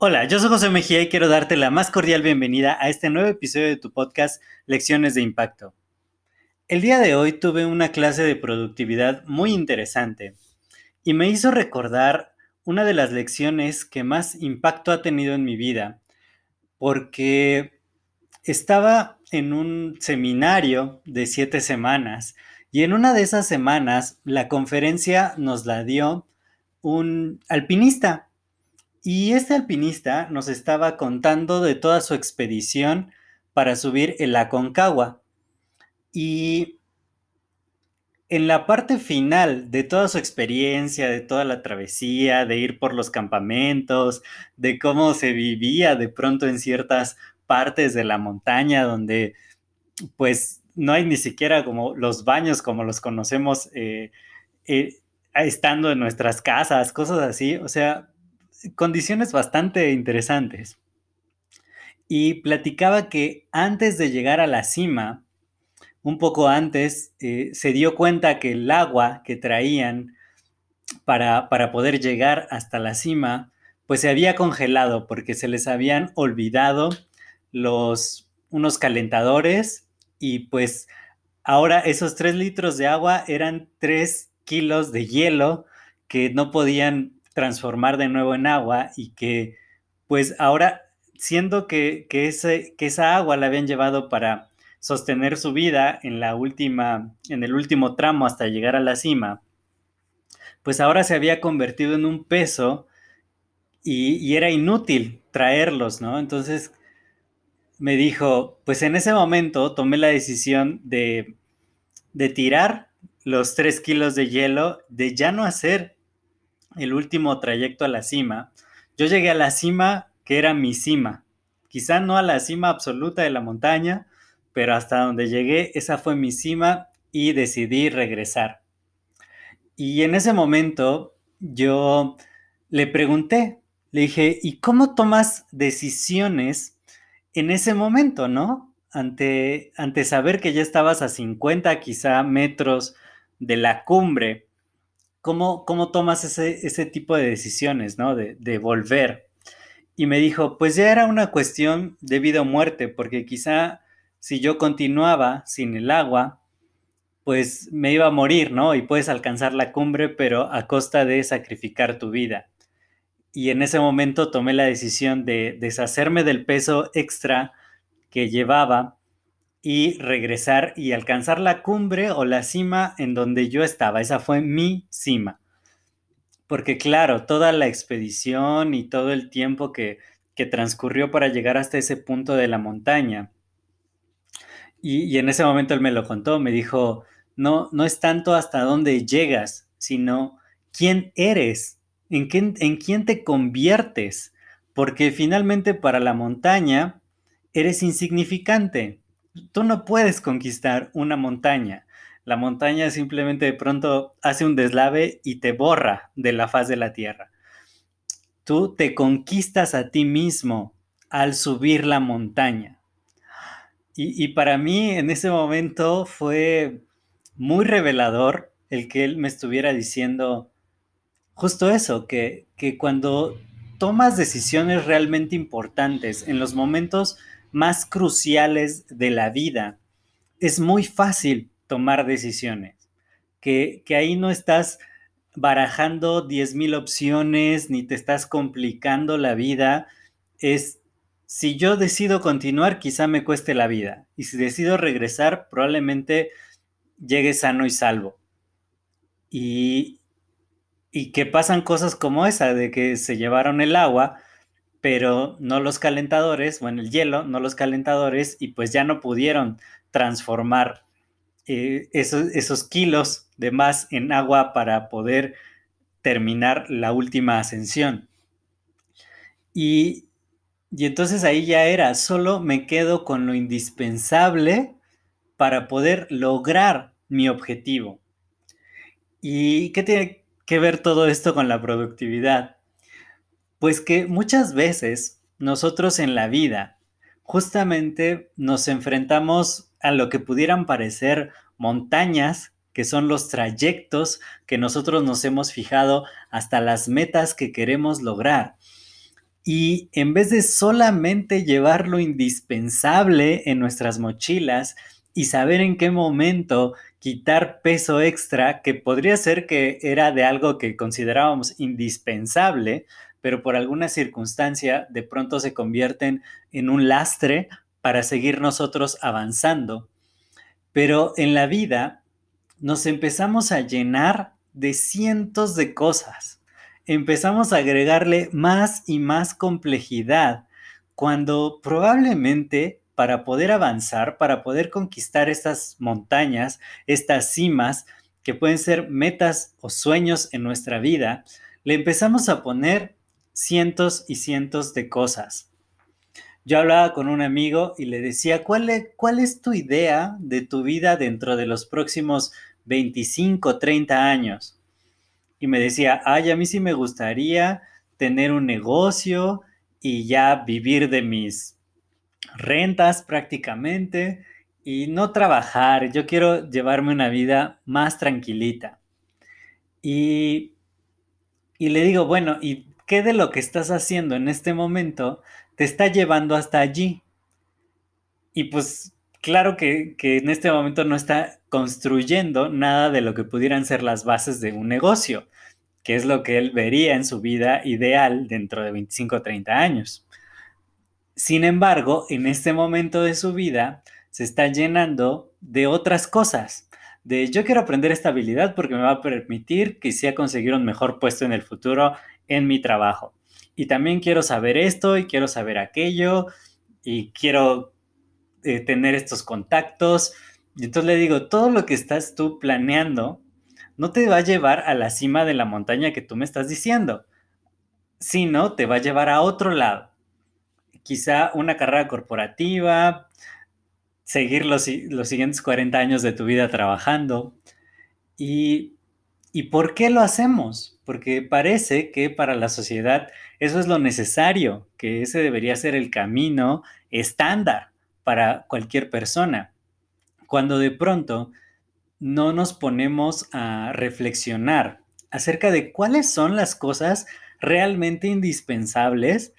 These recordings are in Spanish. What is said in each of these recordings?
Hola, yo soy José Mejía y quiero darte la más cordial bienvenida a este nuevo episodio de tu podcast Lecciones de Impacto. El día de hoy tuve una clase de productividad muy interesante y me hizo recordar una de las lecciones que más impacto ha tenido en mi vida, porque estaba en un seminario de siete semanas y en una de esas semanas la conferencia nos la dio un alpinista y este alpinista nos estaba contando de toda su expedición para subir el Aconcagua. Y en la parte final de toda su experiencia, de toda la travesía, de ir por los campamentos, de cómo se vivía de pronto en ciertas partes de la montaña donde pues no hay ni siquiera como los baños como los conocemos eh, eh, estando en nuestras casas, cosas así. O sea, condiciones bastante interesantes. Y platicaba que antes de llegar a la cima, un poco antes, eh, se dio cuenta que el agua que traían para, para poder llegar hasta la cima, pues se había congelado porque se les habían olvidado los, unos calentadores y pues ahora esos tres litros de agua eran tres kilos de hielo que no podían transformar de nuevo en agua y que pues ahora siendo que, ese, que esa agua la habían llevado para sostener su vida en la última, en el último tramo hasta llegar a la cima, pues ahora se había convertido en un peso y, era inútil traerlos, ¿no? Entonces me dijo, pues en ese momento tomé la decisión de, de tirar los tres kilos de hielo, de ya no hacer el último trayecto a la cima, yo llegué a la cima que era mi cima. Quizá no a la cima absoluta de la montaña, pero hasta donde llegué, esa fue mi cima y decidí regresar. Y en ese momento yo le pregunté, le dije, ¿y cómo tomas decisiones en ese momento, no? Ante, ante saber que ya estabas a 50 quizá metros de la cumbre ¿cómo, tomas ese, tipo de decisiones, ¿no? De, de, volver. Y me dijo, pues ya era una cuestión de vida o muerte, porque quizá si yo continuaba sin el agua, pues me iba a morir, ¿no? Y puedes alcanzar la cumbre, pero a costa de sacrificar tu vida. Y en ese momento tomé la decisión de deshacerme del peso extra que llevaba y regresar y alcanzar la cumbre o la cima en donde yo estaba. Esa fue mi cima. Porque claro, toda la expedición y todo el tiempo que, transcurrió para llegar hasta ese punto de la montaña. Y, en ese momento él me lo contó, me dijo, no, no es tanto hasta dónde llegas, sino quién eres, en, quién te conviertes. Porque finalmente para la montaña eres insignificante tú no puedes conquistar una montaña. La montaña simplemente de pronto hace un deslave y te borra de la faz de la tierra. Tú te conquistas a ti mismo al subir la montaña. Y, para mí en ese momento fue muy revelador el que él me estuviera diciendo justo eso, que, que cuando tomas decisiones realmente importantes en los momentos más cruciales de la vida, es muy fácil tomar decisiones, que, ahí no estás barajando 10.000 opciones ni te estás complicando la vida, es si yo decido continuar, quizá me cueste la vida. Y si decido regresar, probablemente llegue sano y salvo. Y, y que pasan cosas como esa, de que se llevaron el agua, pero no los calentadores, bueno, el hielo, no los calentadores, y pues ya no pudieron transformar eh, esos, esos, kilos de más en agua para poder terminar la última ascensión. Y, y entonces ahí ya era, solo me quedo con lo indispensable para poder lograr mi objetivo. ¿Y qué tiene que ver todo esto con la productividad? Pues que muchas veces nosotros en la vida justamente nos enfrentamos a lo que pudieran parecer montañas, que son los trayectos que nosotros nos hemos fijado hasta las metas que queremos lograr. Y en vez de solamente llevar lo indispensable en nuestras mochilas y saber en qué momento quitar peso extra, que podría ser que era de algo que considerábamos indispensable, pero por alguna circunstancia de pronto se convierten en un lastre para seguir nosotros avanzando. Pero en la vida nos empezamos a llenar de cientos de cosas. Empezamos a agregarle más y más complejidad cuando probablemente para poder avanzar, para poder conquistar estas montañas, estas cimas, que pueden ser metas o sueños en nuestra vida, le empezamos a poner cientos y cientos de cosas. Yo hablaba con un amigo y le decía, ¿cuál es, cuál es tu idea de tu vida dentro de los próximos 25, 30 años? Y me decía, ay, a mí sí me gustaría tener un negocio y ya vivir de mis rentas prácticamente y no trabajar. Yo quiero llevarme una vida más tranquilita. Y, y le digo, bueno, ¿y qué de lo que estás haciendo en este momento te está llevando hasta allí? Y pues claro que, que, en este momento no está construyendo nada de lo que pudieran ser las bases de un negocio, que es lo que él vería en su vida ideal dentro de 25 o 30 años. Sin embargo, en este momento de su vida se está llenando de otras cosas. De yo quiero aprender esta habilidad porque me va a permitir que sea conseguir un mejor puesto en el futuro en mi trabajo. Y también quiero saber esto y quiero saber aquello y quiero eh, tener estos contactos. Y entonces le digo, todo lo que estás tú planeando no te va a llevar a la cima de la montaña que tú me estás diciendo, sino te va a llevar a otro lado quizá una carrera corporativa, seguir los, siguientes 40 años de tu vida trabajando. Y, ¿Y por qué lo hacemos? Porque parece que para la sociedad eso es lo necesario, que ese debería ser el camino estándar para cualquier persona. Cuando de pronto no nos ponemos a reflexionar acerca de cuáles son las cosas realmente indispensables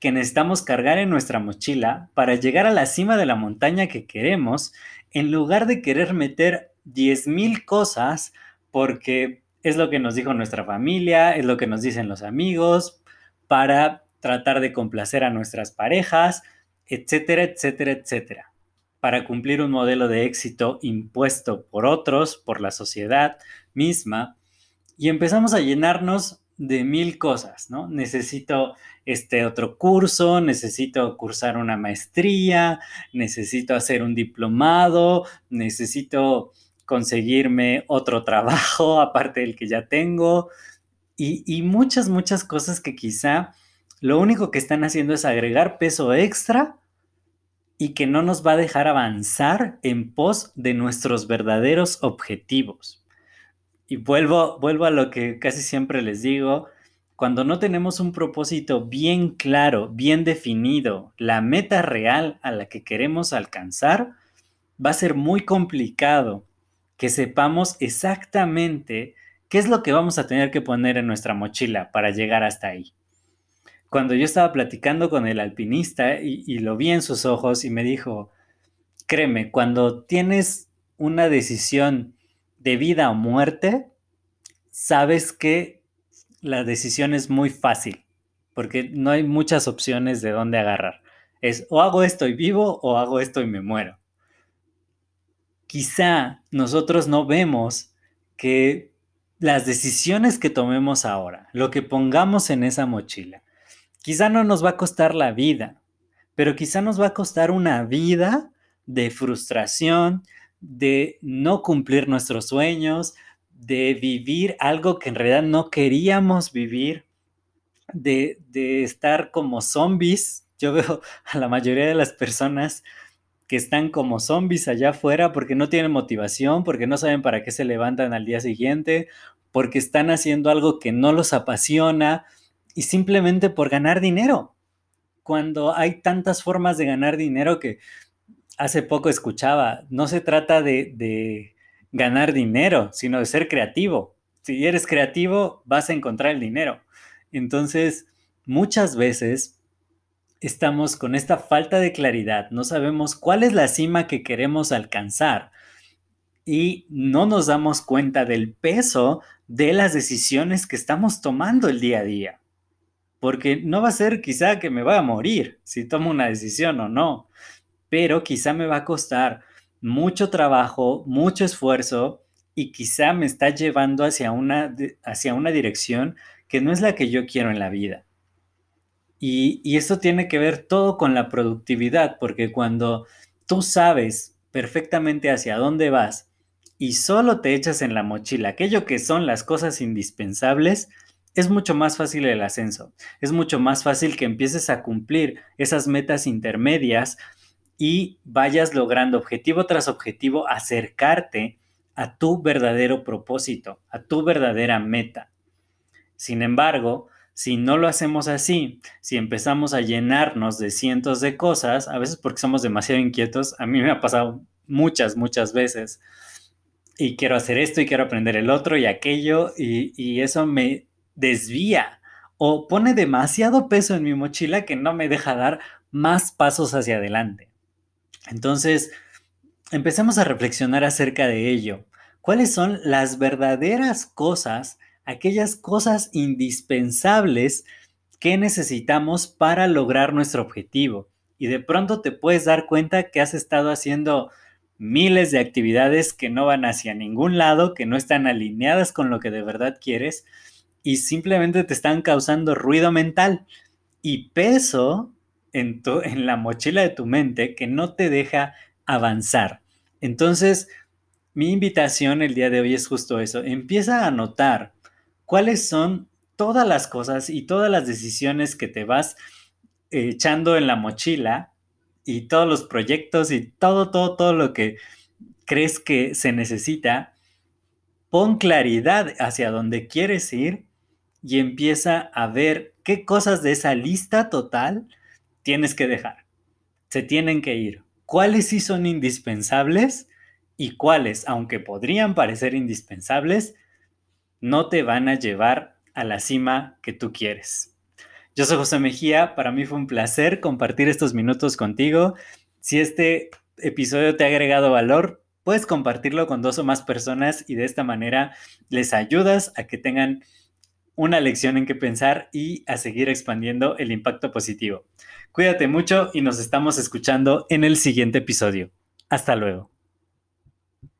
que necesitamos cargar en nuestra mochila para llegar a la cima de la montaña que queremos, en lugar de querer meter 10.000 cosas porque es lo que nos dijo nuestra familia, es lo que nos dicen los amigos, para tratar de complacer a nuestras parejas, etcétera, etcétera, etcétera, para cumplir un modelo de éxito impuesto por otros, por la sociedad misma, y empezamos a llenarnos de mil cosas, ¿no? Necesito este otro curso, necesito cursar una maestría, necesito hacer un diplomado, necesito conseguirme otro trabajo aparte del que ya tengo y, y muchas, muchas cosas que quizá lo único que están haciendo es agregar peso extra y que no nos va a dejar avanzar en pos de nuestros verdaderos objetivos. Y vuelvo, vuelvo a lo que casi siempre les digo, cuando no tenemos un propósito bien claro, bien definido, la meta real a la que queremos alcanzar, va a ser muy complicado que sepamos exactamente qué es lo que vamos a tener que poner en nuestra mochila para llegar hasta ahí. Cuando yo estaba platicando con el alpinista y, y lo vi en sus ojos y me dijo, créeme, cuando tienes una decisión de vida o muerte, sabes que la decisión es muy fácil, porque no hay muchas opciones de dónde agarrar. Es o hago esto y vivo o hago esto y me muero. Quizá nosotros no vemos que las decisiones que tomemos ahora, lo que pongamos en esa mochila, quizá no nos va a costar la vida, pero quizá nos va a costar una vida de frustración, de no cumplir nuestros sueños, de vivir algo que en realidad no queríamos vivir, de, de estar como zombies. Yo veo a la mayoría de las personas que están como zombies allá afuera porque no tienen motivación, porque no saben para qué se levantan al día siguiente, porque están haciendo algo que no los apasiona y simplemente por ganar dinero. Cuando hay tantas formas de ganar dinero que hace poco escuchaba, no se trata de, ganar dinero, sino de ser creativo. Si eres creativo, vas a encontrar el dinero. Entonces, muchas veces estamos con esta falta de claridad, no sabemos cuál es la cima que queremos alcanzar y no nos damos cuenta del peso de las decisiones que estamos tomando el día a día. Porque no va a ser quizá que me va a morir si tomo una decisión o no, pero quizá me va a costar mucho trabajo, mucho esfuerzo y quizá me está llevando hacia una, hacia una dirección que no es la que yo quiero en la vida. Y, esto tiene que ver todo con la productividad, porque cuando tú sabes perfectamente hacia dónde vas y solo te echas en la mochila aquello que son las cosas indispensables, es mucho más fácil el ascenso. Es mucho más fácil que empieces a cumplir esas metas intermedias y vayas logrando objetivo tras objetivo acercarte a tu verdadero propósito, a tu verdadera meta. Sin embargo, si no lo hacemos así, si empezamos a llenarnos de cientos de cosas, a veces porque somos demasiado inquietos, a mí me ha pasado muchas, muchas veces, y quiero hacer esto y quiero aprender el otro y aquello, y, eso me desvía o pone demasiado peso en mi mochila que no me deja dar más pasos hacia adelante. Entonces, empecemos a reflexionar acerca de ello. ¿Cuáles son las verdaderas cosas aquellas cosas indispensables que necesitamos para lograr nuestro objetivo. Y de pronto te puedes dar cuenta que has estado haciendo miles de actividades que no van hacia ningún lado, que no están alineadas con lo que de verdad quieres y simplemente te están causando ruido mental y peso en, la mochila de tu mente que no te deja avanzar. Entonces, mi invitación el día de hoy es justo eso. Empieza a notar cuáles son todas las cosas y todas las decisiones que te vas echando en la mochila y todos los proyectos y todo, todo, todo lo que crees que se necesita, pon claridad hacia dónde quieres ir y empieza a ver qué cosas de esa lista total tienes que dejar. Se tienen que ir. ¿Cuáles sí son indispensables y cuáles, aunque podrían parecer indispensables, no te van a llevar a la cima que tú quieres. Yo soy José Mejía, para mí fue un placer compartir estos minutos contigo. Si este episodio te ha agregado valor, puedes compartirlo con dos o más personas y de esta manera les ayudas a que tengan una lección en que pensar y a seguir expandiendo el impacto positivo. Cuídate mucho y nos estamos escuchando en el siguiente episodio. Hasta luego.